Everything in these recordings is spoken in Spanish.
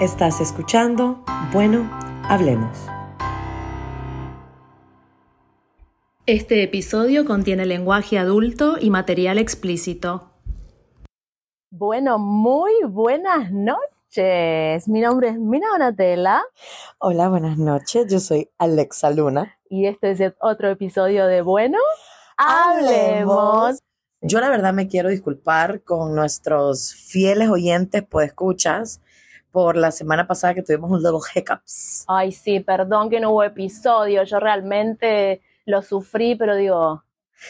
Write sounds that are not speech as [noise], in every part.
Estás escuchando Bueno, hablemos. Este episodio contiene lenguaje adulto y material explícito. Bueno, muy buenas noches. Mi nombre es Mina Donatella Hola, buenas noches. Yo soy Alexa Luna. y este es otro episodio de Bueno, hablemos. Yo la verdad me quiero disculpar con nuestros fieles oyentes, pues escuchas, por la semana pasada que tuvimos un little hiccups. Ay, sí, perdón que no hubo episodio. Yo realmente lo sufrí, pero digo.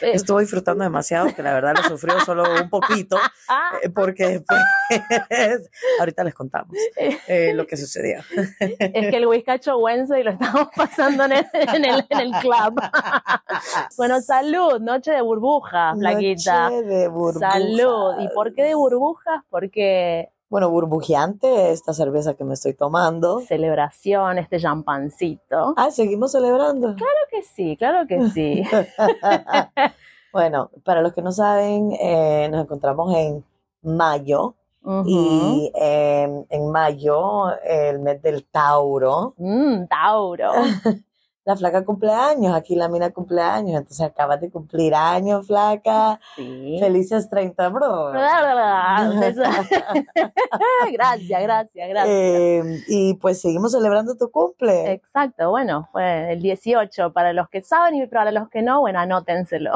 eh, Estuve disfrutando demasiado, que la verdad lo sufrió [laughs] solo un poquito, ah, eh, porque después, [laughs] ahorita les contamos eh, lo que sucedió. es que el whiskacho Wednesday lo estamos pasando en el, en el, en el club. [laughs] bueno, salud, noche de burbujas, flaquita. Noche de burbujas. Salud. ¿Y por qué de burbujas? Porque Bueno, burbujeante esta cerveza que me estoy tomando. celebración, este champancito. Ah, seguimos celebrando. Claro que sí, claro que sí. [laughs] bueno, para los que no saben, eh, nos encontramos en mayo y eh, en mayo, el mes del Tauro, Mm, Tauro. [laughs] la flaca cumpleaños, aquí la mina cumpleaños, entonces acabas de cumplir años, flaca. Sí. Felices 30, bro. [laughs] gracias, gracias, gracias. Eh, y pues seguimos celebrando tu cumple. Exacto, bueno, fue el 18 para los que saben y para los que no, bueno, anótenselo.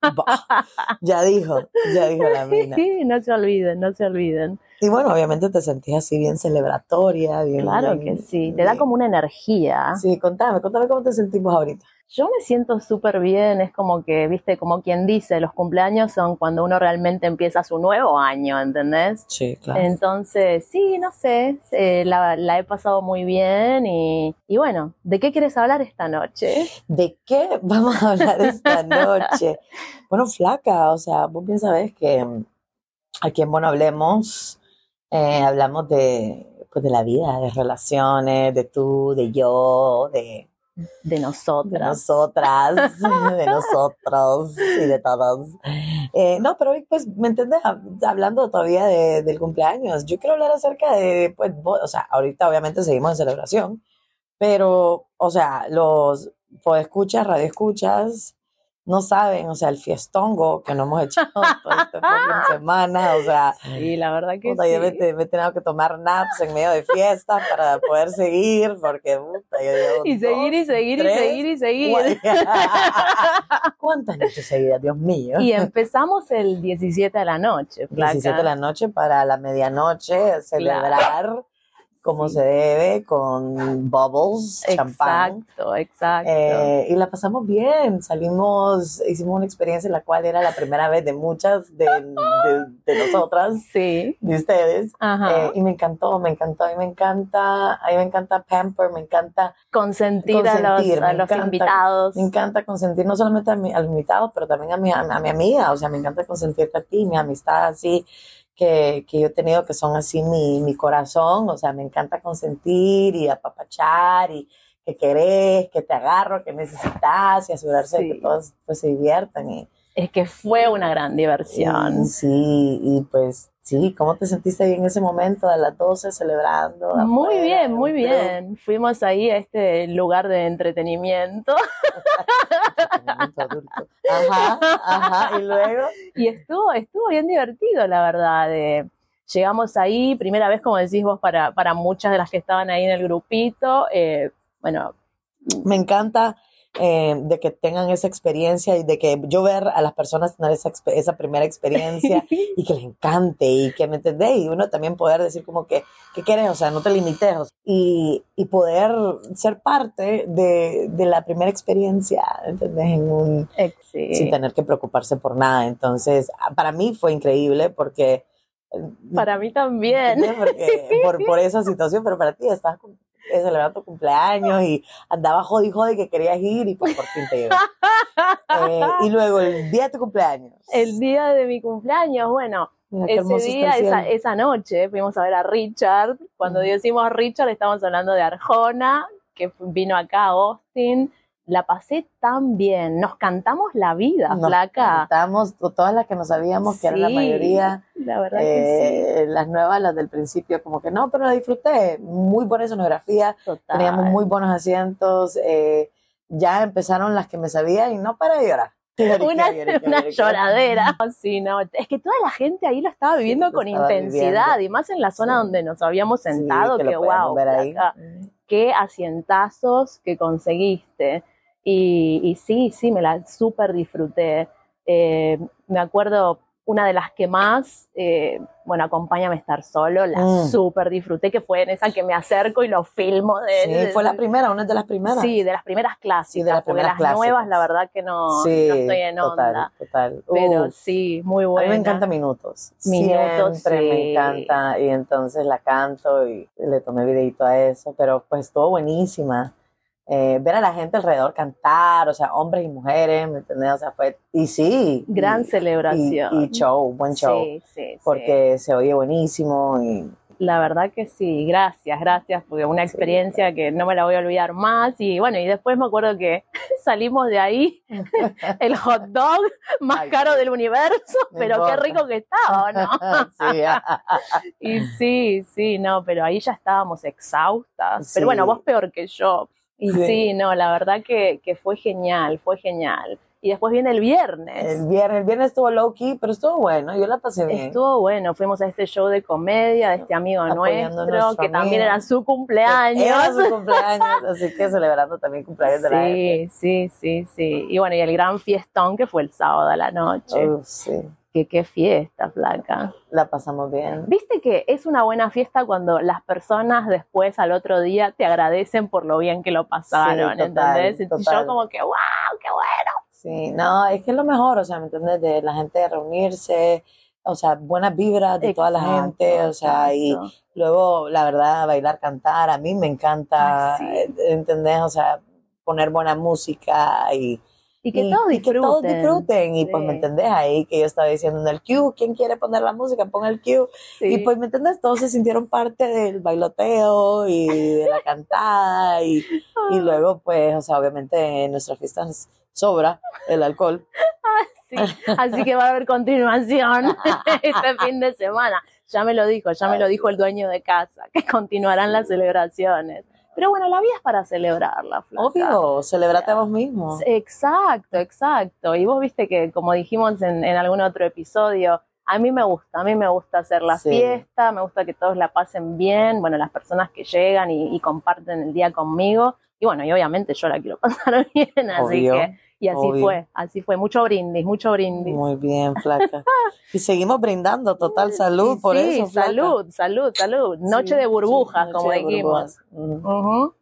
Bah, ya dijo, ya dijo la mina. [laughs] no se olviden, no se olviden. Y bueno, obviamente te sentías así bien celebratoria, bien. Claro bien- que sí, te da bien- como una energía. Sí, contame, contame cómo te sentimos ahorita. Yo me siento súper bien, es como que, viste, como quien dice, los cumpleaños son cuando uno realmente empieza su nuevo año, ¿entendés? Sí, claro. Entonces, sí, no sé, eh, la, la he pasado muy bien y, y bueno, ¿de qué quieres hablar esta noche? ¿De qué vamos a hablar esta noche? [laughs] Bueno, flaca, o sea, vos bien sabés que aquí en Bueno Hablemos eh, hablamos de, pues, de la vida, de relaciones, de tú, de yo, de, De de nosotras. nosotras, [laughs] de nosotros y de todos. Eh, no, pero hoy, pues, ¿me entiendes? Hab- Hablando todavía de- del cumpleaños, yo quiero hablar acerca de, pues, vos- o sea, ahorita obviamente seguimos en celebración, pero, o sea, los escuchas, radio escuchas, no saben, o sea, el fiestongo que no hemos echado toda esta [laughs] semana, o sea, Sí, la verdad que puta, yo me, sí. me he tenido que tomar naps en medio de fiesta para poder seguir, porque, puta, yo llevo Y seguir y dos, seguir y tres, seguir y seguir. [laughs] ¿Cuántas noches seguidas, Dios mío? Y empezamos el 17 de la noche, flaca. 17 de la noche para la medianoche, celebrar como Sí. se debe, con bubbles, champán. Exacto, exacto. Eh, y la pasamos bien, salimos, hicimos una experiencia en la cual era la primera vez de muchas de, de- de nosotras, sí. de ustedes, Ajá. Eh, y me encantó, me encantó, a mí me encanta, a mí me encanta pamper, me encanta, consentir, a los, a me los encanta, invitados. me encanta consentir no solamente a, mi, a los invitados, pero también a mi, a, mi amiga, o sea, me encanta consentirte a ti, mi amistad así, que, que yo he tenido que son así mi, mi corazón, o sea, me encanta consentir y apapachar y que querés, que te agarro, que necesitas y asegurarse de Sí. que todos pues, se diviertan. Y, Es que fue una gran diversión. y sí, y pues sí, ¿cómo te sentiste ahí en ese momento a las 12 celebrando? Muy afuera, bien, muy en bien. Fuimos ahí a este lugar de entretenimiento entretenimiento adulto? Ajá, ajá, y luego. y estuvo, estuvo bien divertido, la verdad. eh. llegamos ahí, primera vez, como decís vos, para, para muchas de las que estaban ahí en el grupito. eh, bueno, me encanta eh, de que tengan esa experiencia y de que yo ver a las personas tener esa, esa primera experiencia [laughs] y que les encante y que me entendés y uno también poder decir como que, ¿qué quieres? O sea, no te limites o sea, y, y poder ser parte de, de la primera experiencia, ¿entendés? En un, sí. sin tener que preocuparse por nada. Entonces, ah, para mí fue increíble porque... eh, Para mí también. Porque, por, por esa situación, pero para ti estabas eh, celebrando tu cumpleaños y andabas jodi jodi que querías ir y pues por fin te llevé. Eh, y luego el día de tu cumpleaños. El día de mi cumpleaños, bueno, ese día, esa, noche, fuimos a ver a Richard. Cuando Ujú. decimos Richard, estamos hablando de Arjona, que vino acá a Austin. la pasé tan bien. Nos cantamos la vida, Nos flaca. cantamos todas las que no sabíamos, que eran la Sí, mayoría. La verdad que Eh, Las nuevas, las del principio, como que no, pero la disfruté. Muy buena escenografía, sí. Total. teníamos muy buenos asientos. eh, ya empezaron las que me sabía y no para de llorar. [laughs] una, lloradera. [laughs] Sí, no, es que toda la gente ahí lo estaba Sí, viviendo lo con estaba intensidad viviendo. y más en la zona Sí. donde nos habíamos Sí, sentado, que que, wow, qué asientazos que conseguiste. Y, y sí, sí, me la súper disfruté. Eh, me acuerdo, una de las que más, eh, bueno, acompáñame a estar solo, la Mm. súper disfruté, que fue en esa que me acerco y lo filmo. De, Sí, de- fue la primera, una de las primeras. Sí, de las primeras clásicas, Sí, de las porque primeras las nuevas, la verdad que no, Sí, no estoy en total, onda. total. Pero Uf. sí, muy A buena. mí me encanta Minutos. Minutos, Siempre me encanta. Y entonces la canto y le tomé videito a eso. Pero pues estuvo buenísima. Eh, ver a la gente alrededor cantar, o sea, hombres y mujeres, ¿me entendés? O sea, fue. Y sí. Gran y- celebración. Y, y show, buen show. Sí, sí, sí. Porque se oye buenísimo y La verdad que sí, gracias, gracias, porque una Sí, experiencia que no me la voy a olvidar más. Y bueno, y después me acuerdo que [laughs] salimos de ahí, [laughs] el hot dog más Ay, caro del universo, pero qué rico que estaba, ¿o ¿no? [laughs] sí, Y sí, sí, no, pero ahí ya estábamos exhaustas. Pero bueno, vos peor que yo. Y Sí. sí, no, la verdad que, que fue genial, fue genial. Y después viene el viernes. el viernes, el viernes estuvo low key, pero estuvo bueno, yo la pasé bien. Estuvo bueno, fuimos a este show de comedia de este amigo Apoyando nuestro, que también era su cumpleaños. Era su cumpleaños, así que celebrando también cumpleaños de la gente. Sí, sí, sí, sí. Y bueno, y el gran fiestón que fue el sábado a la noche. Sí, Que qué fiesta, flaca. la pasamos bien. Viste que es una buena fiesta cuando las personas después al otro día te agradecen por lo bien que lo pasaron, Sí, total, ¿entendés? Y yo como que, wow, qué bueno. Sí, no, es que es lo mejor, o sea, ¿me entiendes? De la gente reunirse, o sea, buenas vibras de toda la gente, o sea, y luego, la verdad, bailar, cantar, a mí me encanta, Ay, sí. ¿entendés? O sea, poner buena música y, Y que y- todos y que disfruten. todos disfruten. Y pues. ¿me entendés? Ahí que yo estaba diciendo en el cue, ¿quién quiere poner la música? Ponga el cue. Sí. Y pues, ¿me entendés? Todos se sintieron parte del bailoteo y de la cantada y, y luego, pues, o sea, obviamente en nuestras fiestas sobra el alcohol. Sí, así que va a haber continuación [laughs] este fin de semana. Ya me lo dijo, ya me lo dijo el dueño de casa, que continuarán las celebraciones. Pero bueno, la vida es para celebrarla, flaca. Obvio, celebrate a vos mismo. Exacto, exacto. Y vos viste que, como dijimos en, en algún otro episodio, a mí me gusta, a mí me gusta hacer la Sí. fiesta, me gusta que todos la pasen bien, bueno, las personas que llegan y, y comparten el día conmigo. Y bueno, y obviamente yo la quiero [laughs] pasar bien, así Obvio, que, y así obvio. fue, así fue, mucho brindis, mucho brindis. Muy bien, flaca. [laughs] Y seguimos brindando, total salud por eso. flaca. salud, salud, salud. Noche Sí, de burbujas, sí, como de dijimos. burbujas. Ujú.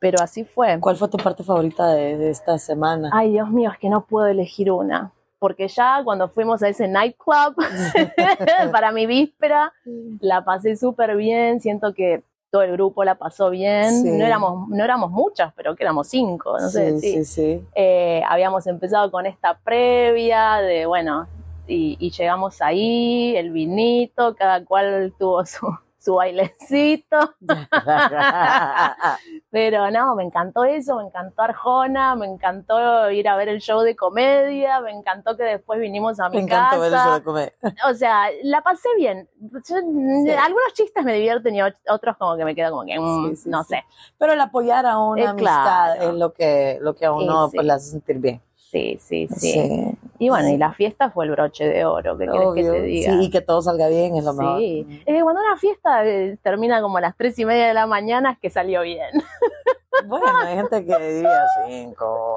Pero así fue. ¿Cuál fue tu parte favorita de, de esta semana? Ay, Dios mío, es que no puedo elegir una. Porque ya cuando fuimos a ese nightclub [laughs] para mi víspera, la pasé súper bien. Siento que todo el grupo la pasó bien. Sí. No, éramos, no éramos muchas, pero que éramos cinco, no sé. sí, sí. Eh, habíamos empezado con esta previa de, bueno, y, y llegamos ahí, el vinito, cada cual tuvo su, su bailecito. [laughs] Pero no, me encantó eso, me encantó Arjona, me encantó ir a ver el show de comedia, me encantó que después vinimos a mi Me encanta ver eso casa. de comer. O sea, la pasé bien. Yo- Algunos chistes me divierten y ot- otros como que me quedo como que, mm, Sí, sí, no sé. Pero el apoyar a una Eh, amistad claro. es lo que, lo que a uno pues, le hace sentir bien. Sí, sí, sí. Sí, Y bueno, y la fiesta fue el broche de oro, ¿qué quieres que te diga? Sí, y que todo salga bien es lo mejor. Sí. Es que cuando una fiesta eh, termina como a las tres y media de la mañana es que salió bien. [laughs] Bueno, hay gente que diría cinco,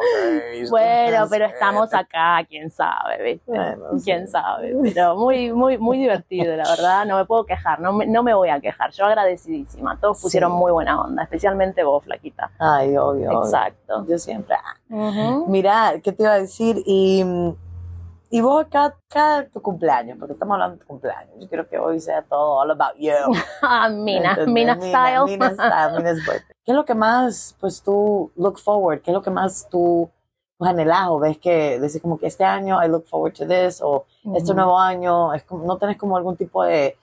seis. Bueno, pero estamos acá, quién sabe, ¿viste? Bueno, sí. quién sabe. Pero muy, muy, muy divertido, la verdad. No me puedo quejar, no me, no me voy a quejar. Yo agradecidísima. Todos pusieron Sí. muy buena onda, especialmente vos, Flaquita. Ay, obvio. obvio. Exacto. Yo siempre. ah. Mira, ¿qué te iba a decir? Y, y vos acá, cada tu cumpleaños, porque estamos hablando de tu cumpleaños. Yo quiero que hoy sea todo all about you. [laughs] Ah, Mina, ¿Entendés? Mina [laughs] style. Mina style, Mina's birthday. ¿Qué es lo que más, pues tú, look forward? ¿Qué es lo que más tú pues, anhelas o ves que decís como que este año I look forward to this o este nuevo año, es como, no tenés como algún tipo de,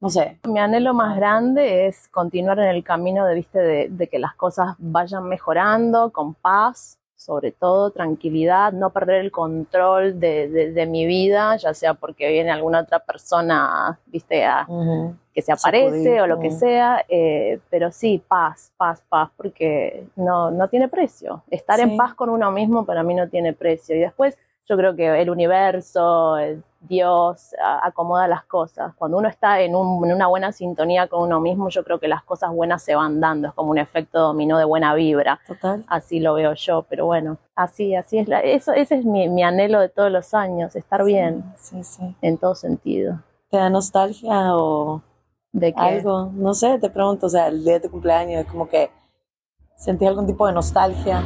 No sé. Mi anhelo más grande es continuar en el camino de, ¿viste? de, de que las cosas vayan mejorando con paz, sobre todo tranquilidad, no perder el control de, de, de mi vida, ya sea porque viene alguna otra persona, viste, a, que se aparece Sacudir, o lo que sea, eh, pero sí, paz, paz, paz, porque no, no tiene precio. Estar Sí. en paz con uno mismo para mí no tiene precio. Y después yo creo que el universo, el Dios, acomoda las cosas. Cuando uno está en, un- en una buena sintonía con uno mismo, yo creo que las cosas buenas se van dando, es como un efecto dominó de buena vibra. Total. Así lo veo yo, pero bueno, así, así es. La, eso, ese es mi, mi anhelo de todos los años, estar bien Sí, sí. en todo sentido. ¿Te da nostalgia o De que, algo? No sé, te pregunto, o sea, el día de tu cumpleaños, es como que sentí algún tipo de nostalgia.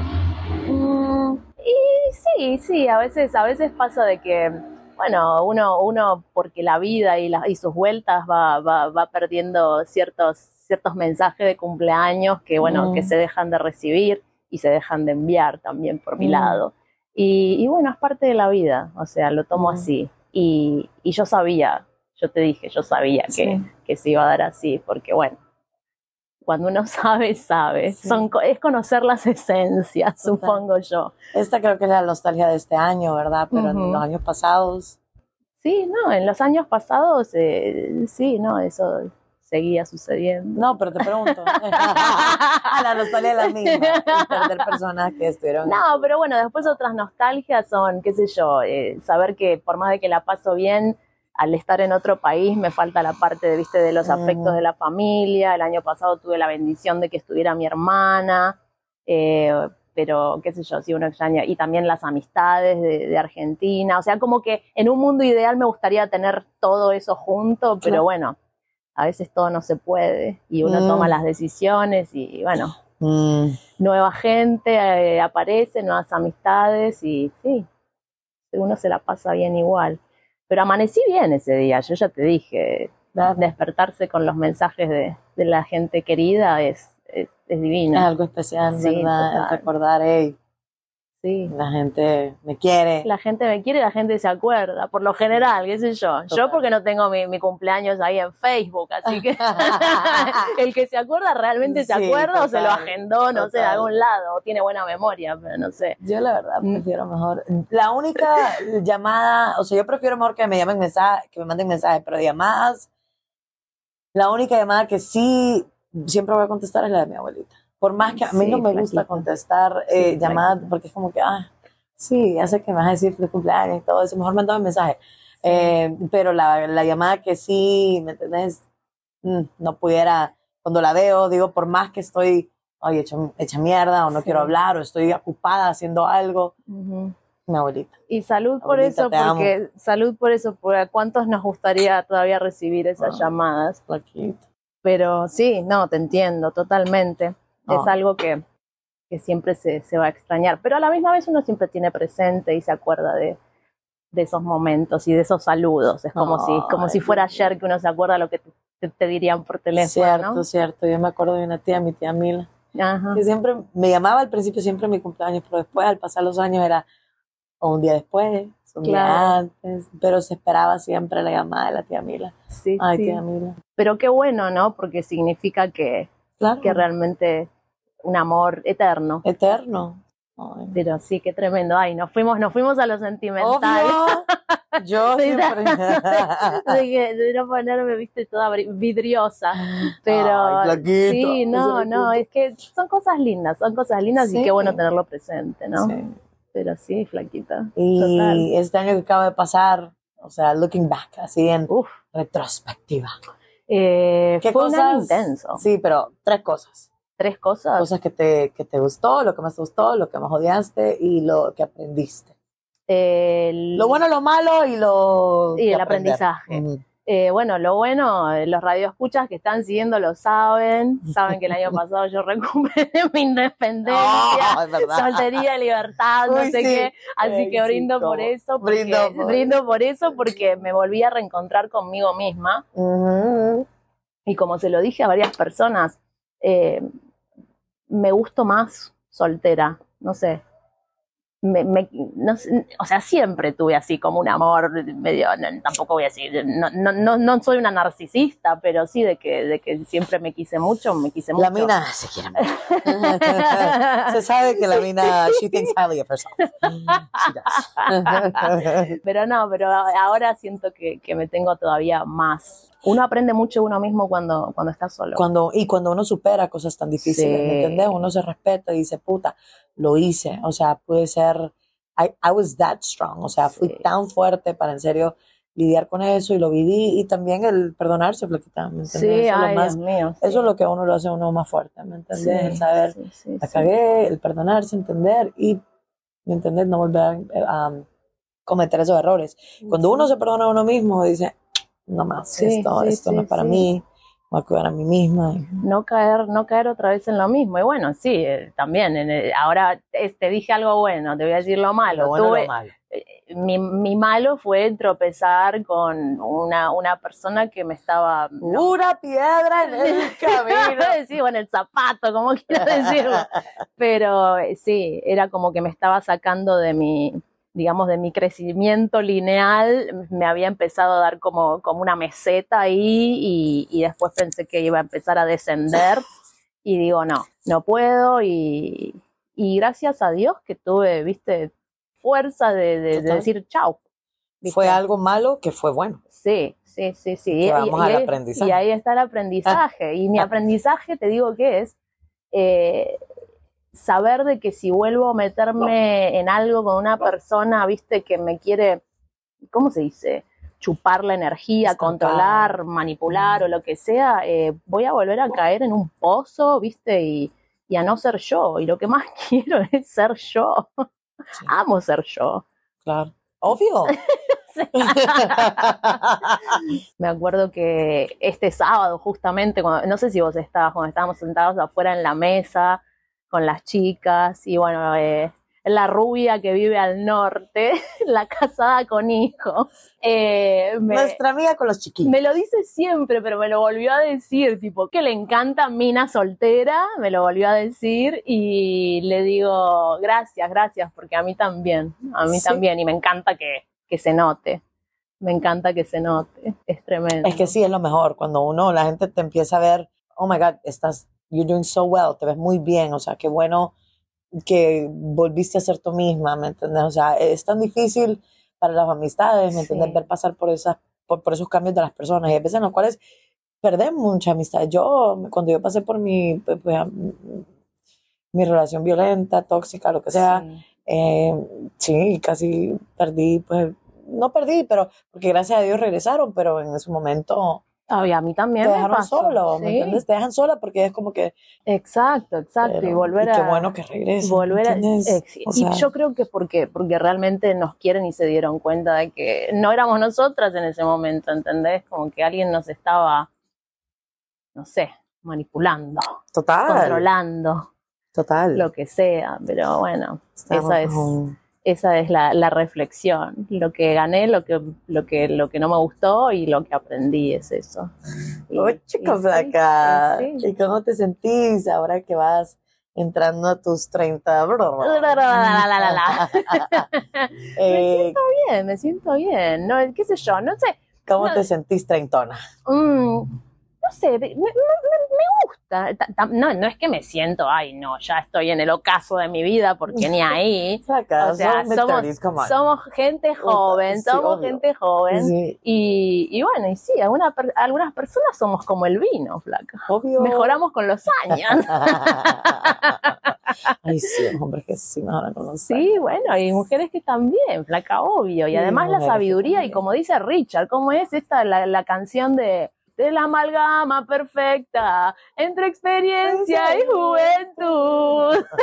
Mm, y sí, sí, a veces, a veces pasa de que, bueno, uno, uno porque la vida y, la- y sus vueltas va, va, va perdiendo ciertos, ciertos mensajes de cumpleaños que, bueno, Mm. que se dejan de recibir y se dejan de enviar también por mi Mm. lado. Y, y bueno, es parte de la vida, o sea, lo tomo Mm. así. Y, y yo sabía, yo te dije, yo sabía que, Sí. que se iba a dar así, porque bueno, cuando uno [laughs] sabe, sabe. Sí. Son, es conocer las esencias, Total. supongo yo. Esta creo que es la nostalgia de este año, ¿verdad? Pero en Ujú. los años pasados, Sí, no, en los años pasados, eh, sí, no, eso seguía sucediendo. no, pero te pregunto. [laughs] [laughs] a la nostalgia es la misma. perder personas que estuvieron. No, pero bueno, después otras nostalgias son, qué sé yo, eh, saber que por más de que la paso bien, al estar en otro país me falta la parte de, viste, de los Mm. afectos de la familia. El año pasado tuve la bendición de que estuviera mi hermana, eh, pero qué sé yo, si uno extraña, y también las amistades de, de Argentina. O sea, como que en un mundo ideal me gustaría tener todo eso junto, pero Claro. bueno, a veces todo no se puede y uno Mm. toma las decisiones y bueno, Mm, nueva gente eh, aparece, nuevas amistades y sí, uno se la pasa bien igual. Pero amanecí bien ese día, yo ya te dije, despertarse con los mensajes de, de la gente querida es, es, es Es divino. algo especial, Sí, ¿verdad? Recordar, hey, Sí. la gente me quiere. La gente me quiere, la gente se acuerda, por lo general, qué sé yo. Yo porque no tengo mi, mi cumpleaños ahí en Facebook, así que [laughs] [laughs] el que se acuerda realmente se acuerda o se lo agendó, no sé, de algún lado, o tiene buena memoria, pero no sé. Yo la verdad Mm. prefiero mejor. La única [laughs] llamada, o sea, yo prefiero mejor que me llamen mensaje, que me manden mensajes, pero llamadas, la única llamada que sí siempre voy a contestar es la de mi abuelita. Por más que a mí Sí, no me gusta flaquita. contestar eh, Sí, llamadas, flaquita. porque es como que, ah, sí, ya sé que me vas a decir feliz cumpleaños y todo eso, mejor mandame un mensaje. Eh, pero la, la llamada que sí, ¿me entendés? Mm, no pudiera, cuando la veo, digo, por más que estoy, ay, hecha, hecha mierda, o no Sí. quiero hablar, o estoy ocupada haciendo algo, mi abuelita. Y salud por Abuelita, eso, te amo. porque salud por eso, porque a cuántos nos gustaría todavía recibir esas Ah. llamadas. Flaquita. Pero sí, no, te entiendo totalmente. Ah. Es algo que, que siempre se, se va a extrañar. Pero a la misma vez uno siempre tiene presente y se acuerda de, de esos momentos y de esos saludos. Es como, si, como si fuera ayer que uno se acuerda lo que te, te- te dirían por teléfono. Cierto, ¿no? cierto. Yo me acuerdo de una tía, mi tía Mila, Ajá. que siempre me llamaba al principio siempre mi cumpleaños, pero después al pasar los años era o un día después, un día Claro. antes, pero se esperaba siempre la llamada de la tía Mila. Sí, Ay, sí. tía Mila. Pero qué bueno, ¿no? Porque significa que, Claro. que realmente un amor eterno. Eterno. Ay. Pero sí, qué tremendo. Ay, nos fuimos, nos fuimos a lo sentimental. Obvio. [laughs] Yo Sí, siempre. [laughs] de, de no ponerme, viste, toda vidriosa. Pero Ay, sí, no, no, es que son cosas lindas, son cosas lindas y Sí. qué bueno tenerlo presente, ¿no? Sí. Pero sí, flaquita. Y Total. este año que acaba de pasar, o sea, looking back, así en Uf, retrospectiva. eh, ¿Qué fue cosas? intenso. Sí, pero tres cosas. Tres cosas. Cosas que te, que te gustó, lo que más te gustó, lo que más odiaste y lo que aprendiste. El- Lo bueno, lo malo y lo... Y el aprender. aprendizaje. Ujú. Eh, bueno, lo bueno, eh, los radioescuchas que están siguiendo lo saben, [laughs] saben que el año pasado yo recuperé [laughs] mi independencia, es verdad. soltería, libertad, no Uy, sé sí. qué, así Ay, que brindo por eso, porque, Brindo por- [laughs] brindo por eso porque me volví a reencontrar conmigo misma y como se lo dije a varias personas, eh, me gusto más soltera, no sé, me, me- no o sea, siempre tuve así como un amor medio, no, tampoco voy a decir, no, no, no, no soy una narcisista, pero sí de que, de que siempre me quise mucho, me quise mucho. La mina se quiere mucho. [laughs] se sabe que la mina, she thinks highly of herself. She does. [laughs] Pero no, pero ahora siento que, que me tengo todavía más. Uno aprende mucho uno mismo cuando, cuando está solo. cuando, y cuando uno supera cosas tan difíciles, Sí. ¿me entiendes? Uno se respeta y dice, puta, lo hice. O sea, puede ser, I, I was that strong. O sea, fui Sí. tan fuerte para en serio lidiar con eso y lo viví. Y también el perdonarse, Flaquita, ¿me entiendes? sí, eso, es ay, lo más, Dios mío. sí. eso es lo que a uno lo hace a uno más fuerte, ¿me entiendes? Sí, El saber, la cagué, el perdonarse, entender y, ¿me entiendes? No volver a um, cometer esos errores. Cuando uno se perdona a uno mismo, dice, no más, esto, esto no es para mí, a cuidar a mí misma. no caer, no caer otra vez en lo mismo. Y bueno, sí, eh, también. en el- ahora te dije algo bueno, te voy a decir lo malo. Lo bueno y Tuve- lo malo. mi, mi malo fue tropezar con una, una persona que me estaba. no, Una piedra en el [laughs] camino. sí, bueno, el zapato, como quiero decirlo. [laughs] Pero eh, sí, era como que me estaba sacando de mi, digamos, de mi crecimiento lineal, me había empezado a dar como, como una meseta ahí y, y después pensé que iba a empezar a descender y digo, no, no puedo y, y gracias a Dios que tuve, viste, fuerza de, de- de Total. decir chau. ¿viste? Fue algo malo que fue bueno. Sí, sí, sí, sí. Vamos al ahí- aprendizaje. y ahí está el aprendizaje. Y mi aprendizaje, te digo que es eh, saber de que si vuelvo a meterme en algo con una persona, viste, que me quiere, ¿cómo se dice? Chupar la energía, controlar, manipular o lo que sea, eh, voy a volver a caer en un pozo, viste, y, y a no ser yo. Y lo que más [laughs] quiero es ser yo. Sí. Amo ser yo. Claro. Obvio. [laughs] Me acuerdo que este sábado, justamente, cuando, no sé si vos estabas, cuando estábamos sentados afuera en la mesa con las chicas, y bueno, eh, la rubia que vive al norte, [laughs] la casada con hijos, eh, me, Nuestra amiga con los chiquillos. me lo dice siempre, pero me lo volvió a decir, tipo, que le encanta Mina soltera, me lo volvió a decir y le digo, gracias, gracias, porque a mí también, a mí Sí. también, y me encanta que, que se note, me encanta que se note, es tremendo. Es que sí, es lo mejor. Cuando uno, la gente te empieza a ver, oh my God, estás, you're doing so well, te ves muy bien, o sea, qué bueno que volviste a ser tú misma, ¿me entiendes? O sea, es tan difícil para las amistades, ¿me entiendes? Sí. Ver pasar por, esas, por, por esos cambios de las personas. Y hay veces en los cuales perdemos mucha amistad. Yo, cuando yo pasé por mi, pues, pues, mi relación violenta, tóxica, lo que sea, Sí. eh, sí, casi perdí, pues, no perdí, pero porque gracias a Dios regresaron, pero en ese momento Ay, a mí también te me dejaron pasó, solo, ¿me sí. entiendes? Te dejan sola porque es como que, Exacto, exacto, pero- y volver y a... qué bueno que regresen, volver a, ex- O y yo creo que es porque, porque realmente nos quieren y se dieron cuenta de que no éramos nosotras en ese momento, ¿entendés? Como que alguien nos estaba, no sé, manipulando, total, controlando, total. lo que sea, pero bueno, Estamos esa es, con- esa es la, la reflexión, lo que gané, lo que, lo que, lo que no me gustó y lo que aprendí es eso. Y- Oh, y chica sí, y sí. ¿y cómo te sentís ahora que vas entrando a tus 30? La, la, la, la, Eh, Bien, me siento bien, no, qué sé yo, no sé, ¿Cómo no. te sentís treintona? Mm, no sé, me, me- gusta. Ta- ta- No, no es que me siento, ay, no, ya estoy en el ocaso de mi vida, porque ni ahí. [laughs] O sea, somos, 30s, come on. somos gente joven, sí, somos obvio. gente joven. Sí, Y, y bueno, y sí, alguna algunas personas somos como el vino, flaca. obvio. Mejoramos con los años. [laughs] Ay, sí, hombres que sí mejoran con los Sí, bueno, y mujeres que también, flaca, obvio. Y Sí, además la sabiduría, y como dice Richard, ¿cómo es esta la, la canción de de la amalgama perfecta entre experiencia y juventud? [laughs]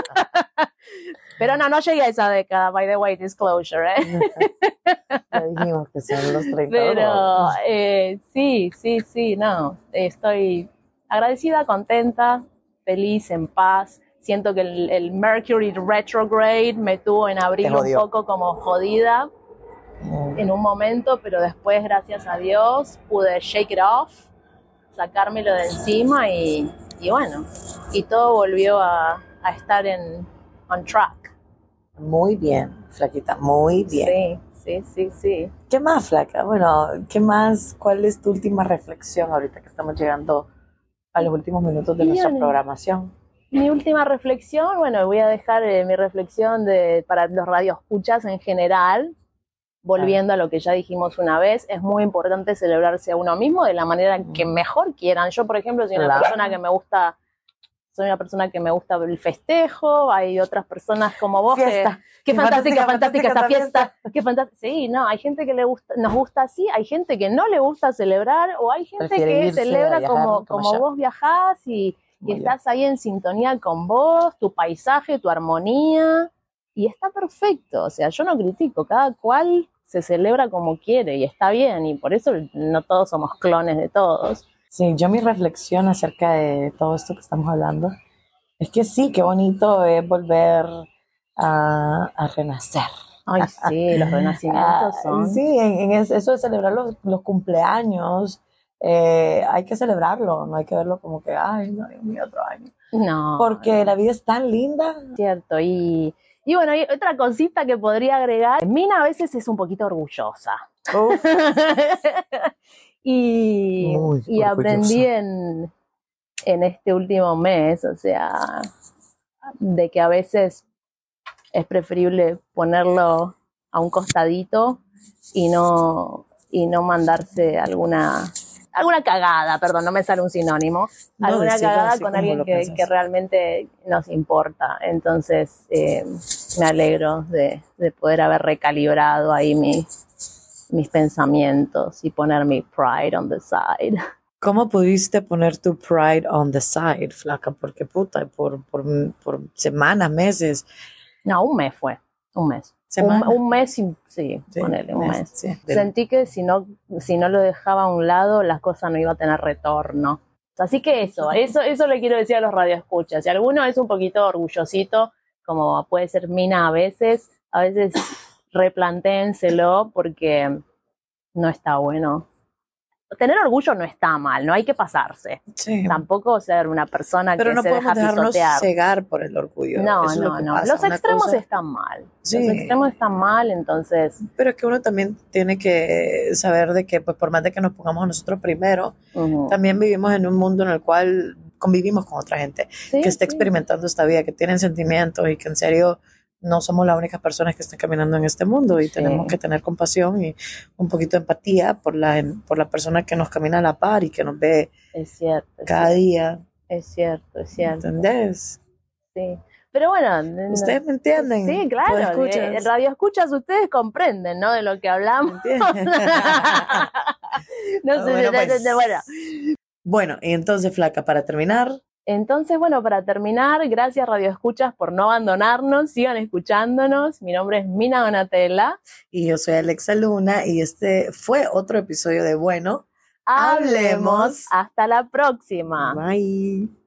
Pero no, no llegué a esa década, by the way, disclosure, ¿eh? [laughs] Ya dijimos que son los 30. Pero eh, sí, sí, sí, no, estoy agradecida, contenta, feliz, en paz. Siento que el, el Mercury retrograde me tuvo en abril un poco como jodida. En un momento, pero después, gracias a Dios, pude shake it off, sacármelo de encima y, y bueno, y todo volvió a, a estar en on track. Muy bien, flaquita, muy bien. Sí, sí, sí, sí. ¿Qué más, flaca? Bueno, ¿qué más? ¿Cuál es tu última reflexión ahorita que estamos llegando a los últimos minutos de nuestra Bien. programación? Mi última reflexión, bueno, voy a dejar eh, mi reflexión de, para los radioescuchas en general, volviendo a lo que ya dijimos una vez, es muy importante celebrarse a uno mismo de la manera que mejor quieran. Yo, por ejemplo, soy una Claro. persona que me gusta, soy una persona que me gusta el festejo, hay otras personas como vos que, qué Qué fantástica, fantástica, fantástica esta fiesta, qué fantástica. Sí, no, hay gente que le gusta, nos gusta así, hay gente que no le gusta celebrar, o hay gente Prefiere que celebra viajar, como, como vos viajás y, estás ahí en sintonía con vos, tu paisaje, tu armonía, y está perfecto. O sea, yo no critico, cada cual se celebra como quiere y está bien, y por eso no todos somos clones de todos. Sí, yo mi reflexión acerca de todo esto que estamos hablando es que sí, qué bonito es volver a, a renacer. Ay, sí, los [laughs] renacimientos Ah, son. Sí, en, en es- eso de celebrar los, los cumpleaños, eh, hay que celebrarlo, no hay que verlo como que, ay, no, Dios mío, otro año. No. Porque la vida es tan linda. Cierto, y, y bueno, y otra cosita que podría agregar, Mina a veces es un poquito orgullosa. [laughs] Y, Muy y aprendí en, en este último mes, o sea, de que a veces es preferible ponerlo a un costadito y no, y no mandarse alguna, alguna cagada, perdón, no me sale un sinónimo, No, alguna cagada con alguien que, que realmente nos importa. Entonces, eh, me alegro de, de poder haber recalibrado ahí mi, mis pensamientos y poner mi pride on the side. ¿Cómo pudiste poner tu pride on the side, flaca? Porque puta, por, por, por semanas, meses. No, un mes fue, un mes. Un, mes, y- sí, Sí, ponele, un mes. sí. Sentí que si no, si no lo dejaba a un lado, las cosas no iban a tener retorno. Así que eso, eso, eso le quiero decir a los radioescuchas. Si alguno es un poquito orgullosito, como puede ser Mina a veces, a veces replantéenselo porque no está bueno. Tener orgullo no está mal, no hay que pasarse. Sí. Tampoco ser una persona Pero que no se podemos deja dejarnos pisotear. cegar por el orgullo. No, Eso es lo no, no. pasa. Los Una extremos cosa- están mal. Sí. Los extremos están mal, entonces. Pero es que uno también tiene que saber de que, pues, por más de que nos pongamos a nosotros primero, también vivimos en un mundo en el cual convivimos con otra gente Sí, que está experimentando esta vida, que tienen sentimientos y que en serio no somos las únicas personas que están caminando en este mundo y Sí. tenemos que tener compasión y un poquito de empatía por la, por la persona que nos camina a la par y que nos ve Es cierto. Es cada cierto, día. es cierto, es cierto. ¿Entendés? Sí. Pero bueno, no- ¿Ustedes me entienden? Sí, claro. ¿Escuchas? eh, En radio escuchas ustedes comprenden, ¿no? De lo que hablamos. [laughs] no sé, Bueno, pues. bueno. Bueno, y entonces, Flaca, para terminar, Entonces, bueno, para terminar, gracias Radio Escuchas por no abandonarnos, sigan escuchándonos. Mi nombre es Mina Donatella. y yo soy Alexa Luna y este fue otro episodio de Bueno. Hablemos. Hablemos. Hasta la próxima. Bye.